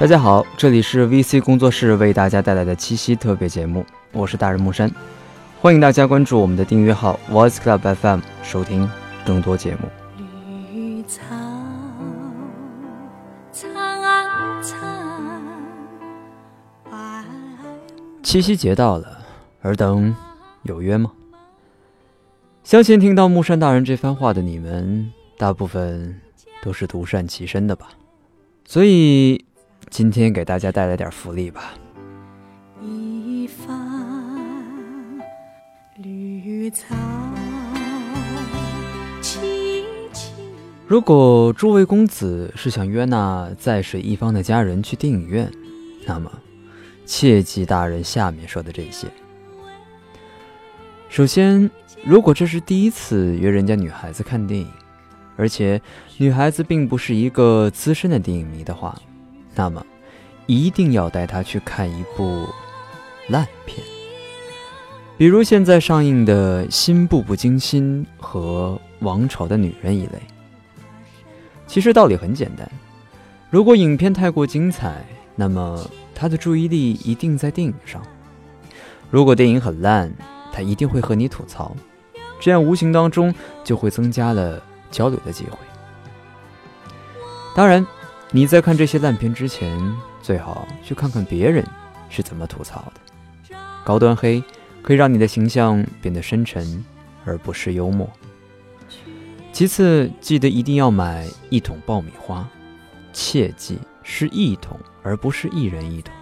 大家好，这里是 VC 工作室为大家带来的七夕特别节目，我是大人木山，欢迎大家关注我们的订阅号 Voice Club FM，收听更多节目。绿草苍苍，七夕节到了，尔等有约吗？相信听到木山大人这番话的你们，大部分都是独善其身的吧，所以。今天给大家带来点福利吧。如果诸位公子是想约那在水一方的家人去电影院，那么切记大人下面说的这些。首先，如果这是第一次约人家女孩子看电影，而且女孩子并不是一个资深的电影迷的话。那么，一定要带他去看一部烂片，比如现在上映的新《步步惊心》和《王朝的女人》一类。其实道理很简单，如果影片太过精彩，那么他的注意力一定在电影上；如果电影很烂，他一定会和你吐槽，这样无形当中就会增加了交流的机会。当然。你在看这些烂片之前，最好去看看别人是怎么吐槽的。高端黑可以让你的形象变得深沉，而不是幽默。其次，记得一定要买一桶爆米花，切记是一桶，而不是一人一桶。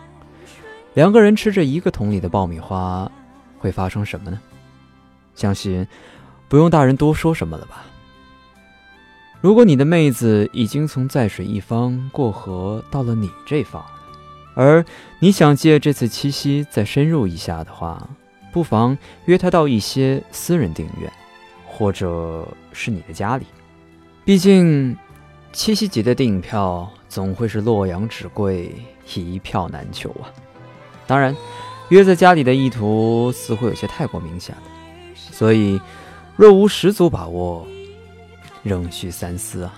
两个人吃着一个桶里的爆米花，会发生什么呢？相信不用大人多说什么了吧。如果你的妹子已经从在水一方过河到了你这方，而你想借这次七夕再深入一下的话，不妨约她到一些私人电影院，或者是你的家里。毕竟，七夕节的电影票总会是洛阳纸贵，一票难求啊。当然，约在家里的意图似乎有些太过明显了，所以若无十足把握。仍需三思啊！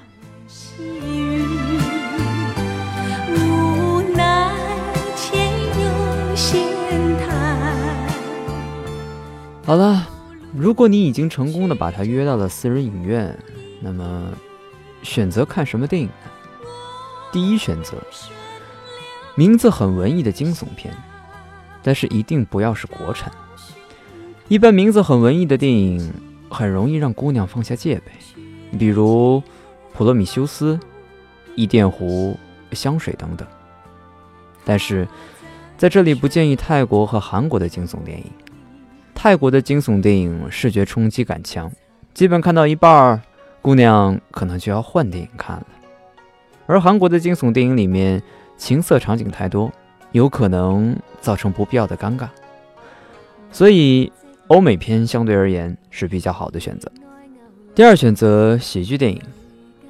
好了，如果你已经成功的把他约到了私人影院，那么选择看什么电影呢？第一选择，名字很文艺的惊悚片，但是一定不要是国产。一般名字很文艺的电影，很容易让姑娘放下戒备。比如《普罗米修斯》《伊甸湖》《香水》等等，但是在这里不建议泰国和韩国的惊悚电影。泰国的惊悚电影视觉冲击感强，基本看到一半儿，姑娘可能就要换电影看了；而韩国的惊悚电影里面情色场景太多，有可能造成不必要的尴尬。所以欧美片相对而言是比较好的选择。第二选择喜剧电影，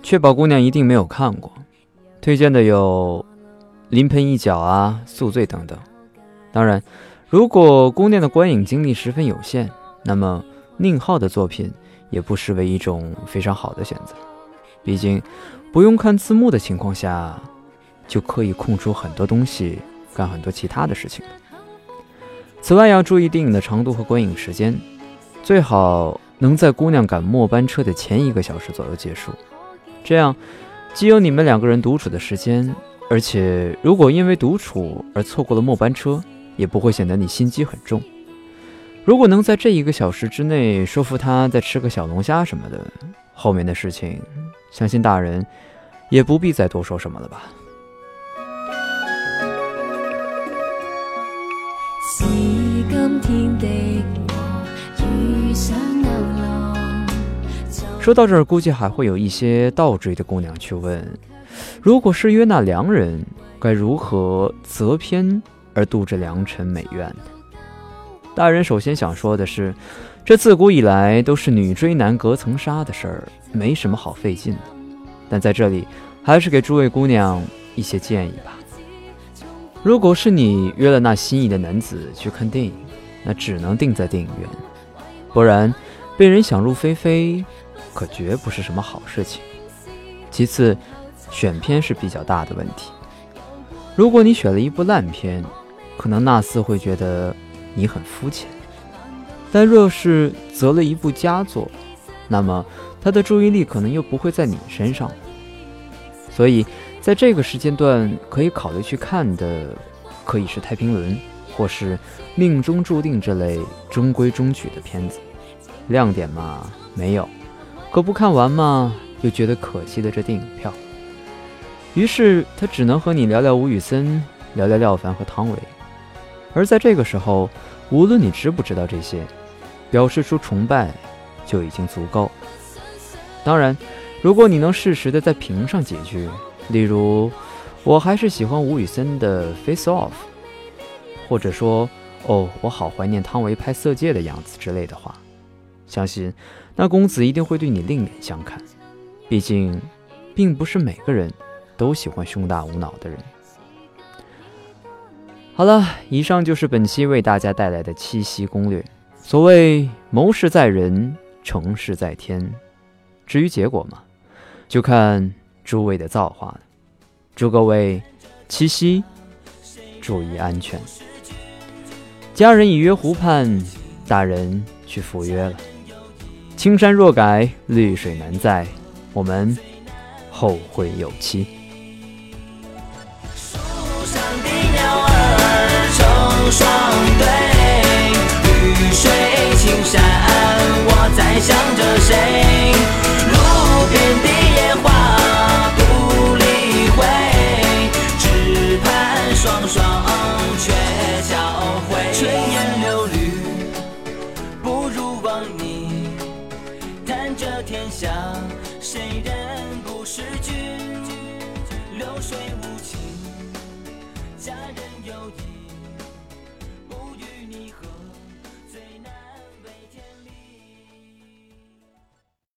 确保姑娘一定没有看过。推荐的有《临盆一脚》啊，《宿醉》等等。当然，如果姑娘的观影经历十分有限，那么宁浩的作品也不失为一种非常好的选择。毕竟，不用看字幕的情况下，就可以空出很多东西干很多其他的事情此外，要注意电影的长度和观影时间，最好。能在姑娘赶末班车的前一个小时左右结束，这样既有你们两个人独处的时间，而且如果因为独处而错过了末班车，也不会显得你心机很重。如果能在这一个小时之内说服她再吃个小龙虾什么的，后面的事情，相信大人也不必再多说什么了吧。是今天的我遇上。说到这儿，估计还会有一些倒追的姑娘去问：如果是约那良人，该如何择偏而度这良辰美愿呢？大人首先想说的是，这自古以来都是女追男隔层纱的事儿，没什么好费劲的。但在这里，还是给诸位姑娘一些建议吧。如果是你约了那心仪的男子去看电影，那只能定在电影院，不然被人想入非非。可绝不是什么好事情。其次，选片是比较大的问题。如果你选了一部烂片，可能纳斯会觉得你很肤浅；但若是择了一部佳作，那么他的注意力可能又不会在你身上。所以，在这个时间段可以考虑去看的，可以是《太平轮》或是《命中注定》这类中规中矩的片子。亮点嘛，没有；可不看完嘛，又觉得可惜的这电影票。于是他只能和你聊聊吴宇森，聊聊廖凡和汤唯。而在这个时候，无论你知不知道这些，表示出崇拜就已经足够。当然，如果你能适时的在屏上几句，例如“我还是喜欢吴宇森的 Face Off”，或者说“哦，我好怀念汤唯拍《色戒》的样子”之类的话，相信那公子一定会对你另眼相看。毕竟，并不是每个人都喜欢胸大无脑的人。好了，以上就是本期为大家带来的七夕攻略。所谓谋事在人，成事在天。至于结果嘛，就看诸位的造化了。祝各位七夕注意安全。家人已约湖畔，大人去赴约了。青山若改，绿水难再，我们后会有期。双对，绿水青山，我在想着谁？路边的